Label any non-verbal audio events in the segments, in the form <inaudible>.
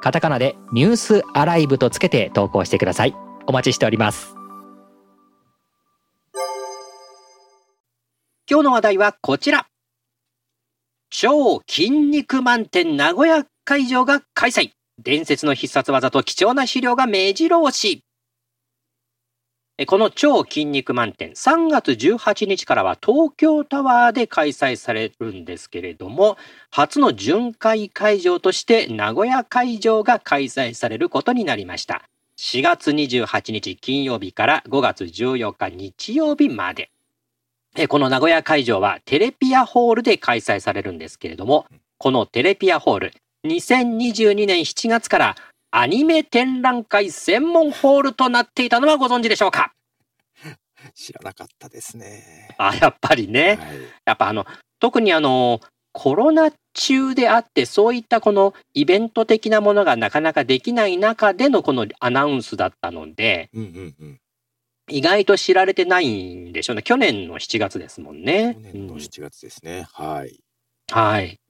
カタカナでニュースアライブとつけて投稿してください。お待ちしております。今日の話題はこちら。超筋肉満点名古屋会場が開催。伝説の必殺技と貴重な資料が目白押し。この超筋肉満点、3月18日からは東京タワーで開催されるんですけれども、初の巡回会場として名古屋会場が開催されることになりました。4月28日金曜日から5月14日日曜日まで。この名古屋会場はテレピアホールで開催されるんですけれども、このテレピアホール、2022年7月からアニメ展覧会専門ホールとなっていたのはご存知でしょうか？知らなかったですね。あ、やっぱりね。はい、やっぱあの、特にあの、コロナ中であって、そういったこのイベント的なものがなかなかできない中でのこのアナウンスだったので、うんうんうん、意外と知られてないんでしょうね。去年の7月ですもんね。去年の7月ですね。うん、はい。はい。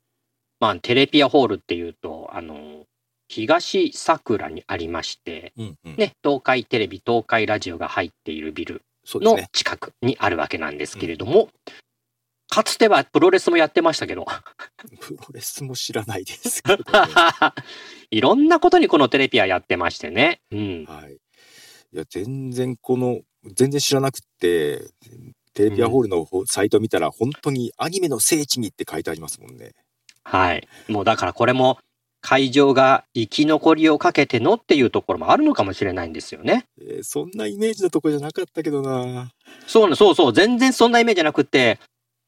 まあ、テレピアホールっていうと、あの、東桜にありまして、うんうん、ね、東海テレビ、東海ラジオが入っているビルの近くにあるわけなんですけれども、ねうん、かつてはプロレスもやってましたけど。<laughs> プロレスも知らないですけど、ね、<laughs> いろんなことにこのテレピアやってましてね。うん。はい。いや、全然この、全然知らなくて、テレビアホールのサイト見たら、本当にアニメの聖地にって書いてありますもんね。はい。もうだからこれも会場が生き残りをかけてのっていうところもあるのかもしれないんですよね。えー、そんなイメージのとこじゃなかったけどな。そうそうそう、全然そんなイメージじゃなくて、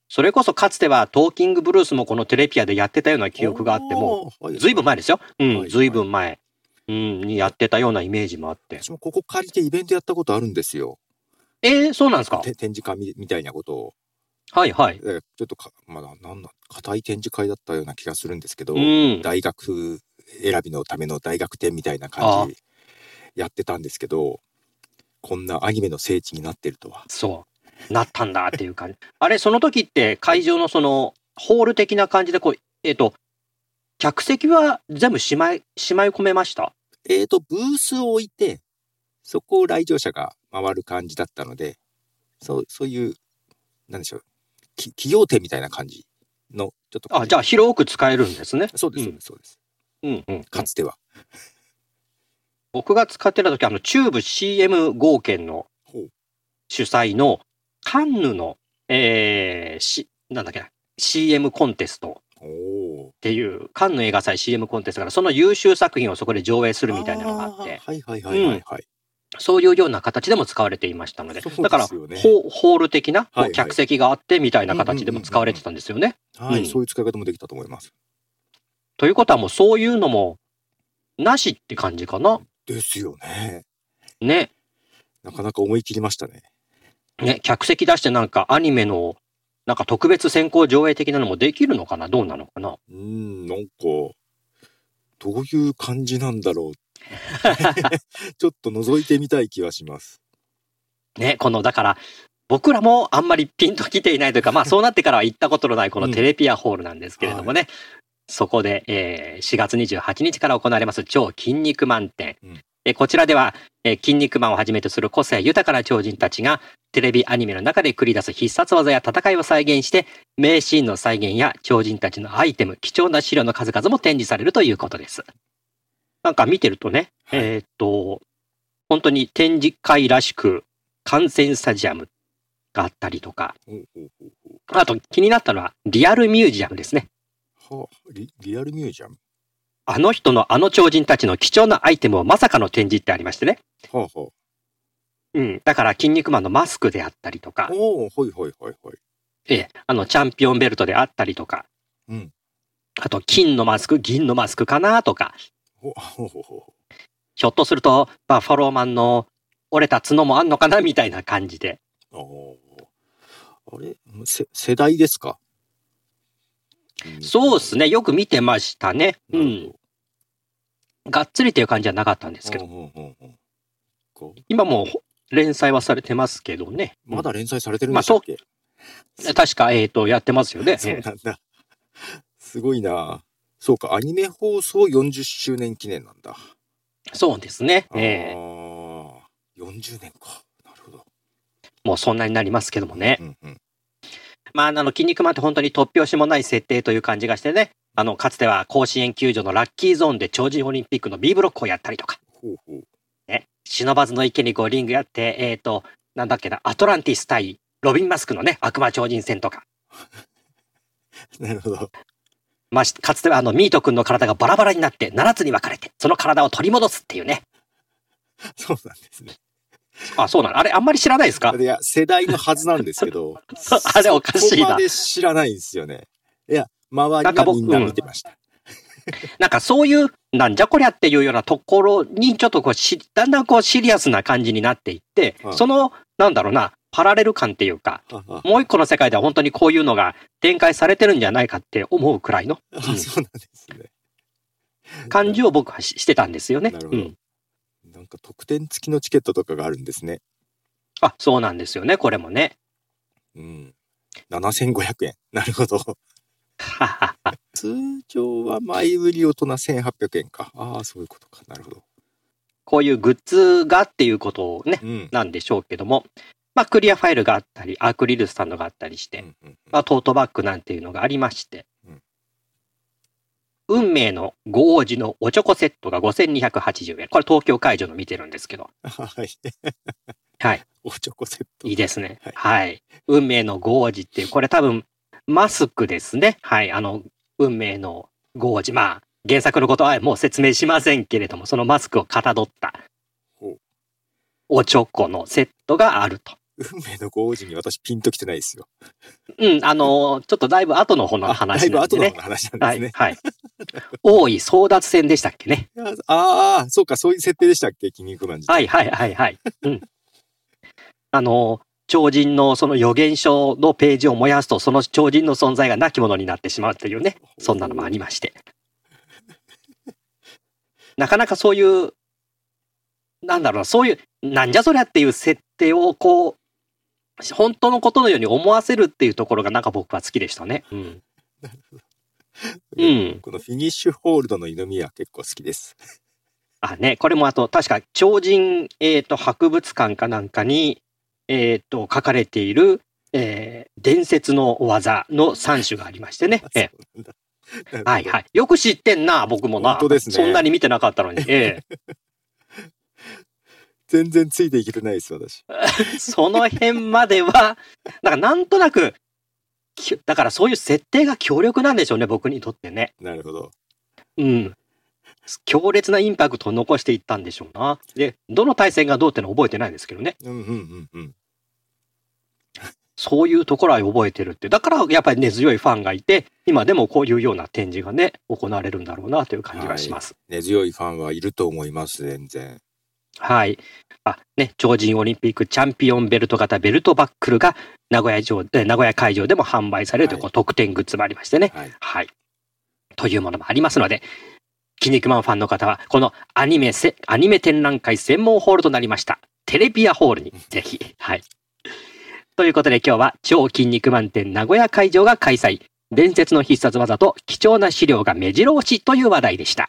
それこそかつてはトーキングブルースもこのテレピアでやってたような記憶があっても、ずいぶん前ですよ。うん、ずいぶん前。うん、にやってたようなイメージもあって。私もここ借りてイベントやったことあるんですよ。えー、そうなんですか？展示会みたいなことを。はいはい。ちょっとか、まだ、なんだ、硬い展示会だったような気がするんですけど、うん、大学選びのための大学展みたいな感じやってたんですけど、こんなアニメの聖地になってるとは。そう。なったんだっていう感じ。<laughs> あれ、その時って会場のその、ホール的な感じで、こう、えっ、ー、と、客席は全部しまい、しまい込めました？えっ、ー、と、ブースを置いて、そこを来場者が回る感じだったので、そう、そういう、なんでしょう、企業店みたいな感じの、ちょっと。あ、じゃあ広く使えるんですね。そうです、そうです、そうです。うんうん。かつては。<laughs> 僕が使ってた時、あの、チューブ CM 合憲の主催のカンヌの、えー、し、なんだっけな、CM コンテストっていう、カンヌ映画祭 CM コンテストから、その優秀作品をそこで上映するみたいなのがあって。はいはいはいはい、はい、そういうような形でも使われていましたので、でね、だからホ、ホール的な、はいはい、客席があってみたいな形でも使われてたんですよね。はい、そういう使い方もできたと思います。ということはもうそういうのも、なしって感じかな。ですよね。ね。なかなか思い切りましたね。ね、客席出してなんかアニメの、なんか特別先行上映的なのもできるのかな？どうなのかな？うん、なんか、どういう感じなんだろう <laughs> ちょっと覗いてみたい気はします。ね、この、だから、僕らもあんまりピンときていないというか、まあそうなってからは行ったことのないこのテレピアホールなんですけれどもね、うんはい、そこで、えー、4月28日から行われます超筋肉満点。うんえこちらでは、え筋肉マンをはじめとする個性豊かな超人たちがテレビアニメの中で繰り出す必殺技や戦いを再現して名シーンの再現や超人たちのアイテム、貴重な資料の数々も展示されるということです。なんか見てるとね、はい、えー、っと、本当に展示会らしく、観戦スタジアムがあったりとか、あと気になったのは、リアルミュージアムですね。はあ、リリアルミュージアム？あの人のあの超人たちの貴重なアイテムをまさかの展示ってありましてね。はあはあ、うん。だから、筋肉マンのマスクであったりとか。おほいほいほいほい。ええ、あの、チャンピオンベルトであったりとか。うん。あと、金のマスク、銀のマスクかなとか。ひょっとするとバッファローマンの折れた角もあんのかなみたいな感じで。ああれ？世代ですか、うん、そうですね。よく見てましたね。うん。がっつりっていう感じはなかったんですけど。今も連載はされてますけどね。まだ連載されてるんですか、まあ、確か、えっ、ー、と、やってますよね。そうなんだ。すごいなそうか、アニメ放送40周年記念なんだ。そうですね。ええー。40年か。なるほど。もうそんなになりますけどもね。うんうん、まあ、あの、筋肉マンって本当に突拍子もない設定という感じがしてね。あの、かつては甲子園球場のラッキーゾーンで超人オリンピックの B ブロックをやったりとか。ほうほうね、忍ばずの池にこうリングやって、えっ、ー、と、なんだっけな、アトランティス対ロビン・マスクのね、悪魔超人戦とか。<laughs> なるほど。まあ、かつてはあの、ミート君の体がバラバラになって7つに分かれて、その体を取り戻すっていうね。そうなんですね。あ、そうなの？あれ、あんまり知らないですか？いや、世代のはずなんですけど。<laughs> あれ、おかしいな。そこまで知らないんですよね。いや、周りがみんな見てました。なんかそういう、なんじゃこりゃっていうようなところに、ちょっとこうし、だんだんこうシリアスな感じになっていって、その、なんだろうな、パラレル感っていうか、もう一個の世界では本当にこういうのが展開されてるんじゃないかって思うくらいの。うん、そうなんですね。感じを僕はしてたんですよね。なるほど。うん、なんか特典付きのチケットとかがあるんですね。あ、そうなんですよね、これもね。うん。7500円。なるほど。通常は前売り大人1800円か。ああ、そういうことか。なるほど。こういうグッズがっていうことをね、うん、なんでしょうけども、まあ、クリアファイルがあったり、アクリルスタンドがあったりして、まあ、トートバッグなんていうのがありまして、運命の五王子のおチョコセットが5280円。これ東京会場の見てるんですけど。はい。はい。おチョコセット。いいですね。はい。はい、運命の五王子っていう、これ多分、マスクですね。はい。あの、運命の五王子。まあ、原作のことはもう説明しませんけれども、そのマスクをかたどったおチョコのセットがあると。運命のご王子に私ピンときてないですよ。うん、あのー、ちょっとだいぶ後の方の話なんでね。だいぶ後の話なんですね。はい。はい、大井争奪戦でしたっけね。ああ、そうか、そういう設定でしたっけ、筋肉マンはいはいはいはい。うん。<laughs> あのー、超人のその予言書のページを燃やすと、その超人の存在が亡き者になってしまうというね、そんなのもありまして。<laughs> なかなかそういう、なんだろうな、そういう、なんじゃそりゃっていう設定をこう、本当のことのように思わせるっていうところがなんか僕は好きでしたね。うん。うん。このフィニッシュホールドの犬みは結構好きです。あ、ね、これもあと、確か超人、えっ、ー、と、博物館かなんかに、えっ、ー、と、書かれている、えー、伝説の技の3種がありましてね。えー、はいはい。よく知ってんな、僕もな。本当ですね。そんなに見てなかったのに。ええ全然ついていけてないです、私。<laughs> その辺までは、なんかなんとなく、だからそういう設定が強力なんでしょうね、僕にとってね。なるほど。うん。強烈なインパクトを残していったんでしょうな。で、どの対戦がどうってのは覚えてないですけどね。うんうんうんうん。そういうところは覚えてるって。だからやっぱり根強いファンがいて、今でもこういうような展示がね、行われるんだろうなという感じがします。はい、根強いファンはいると思います、全然。はい。あ、ね、超人オリンピックチャンピオンベルト型ベルトバックルが名古屋城、名古屋会場でも販売されるという、はい、特典グッズもありましてね、はい。はい。というものもありますので、筋肉マンファンの方は、このアニメせ、アニメ展覧会専門ホールとなりました、テレビアホールにぜひ、はい。ということで今日は超筋肉マン展名古屋会場が開催。伝説の必殺技と貴重な資料が目白押しという話題でした。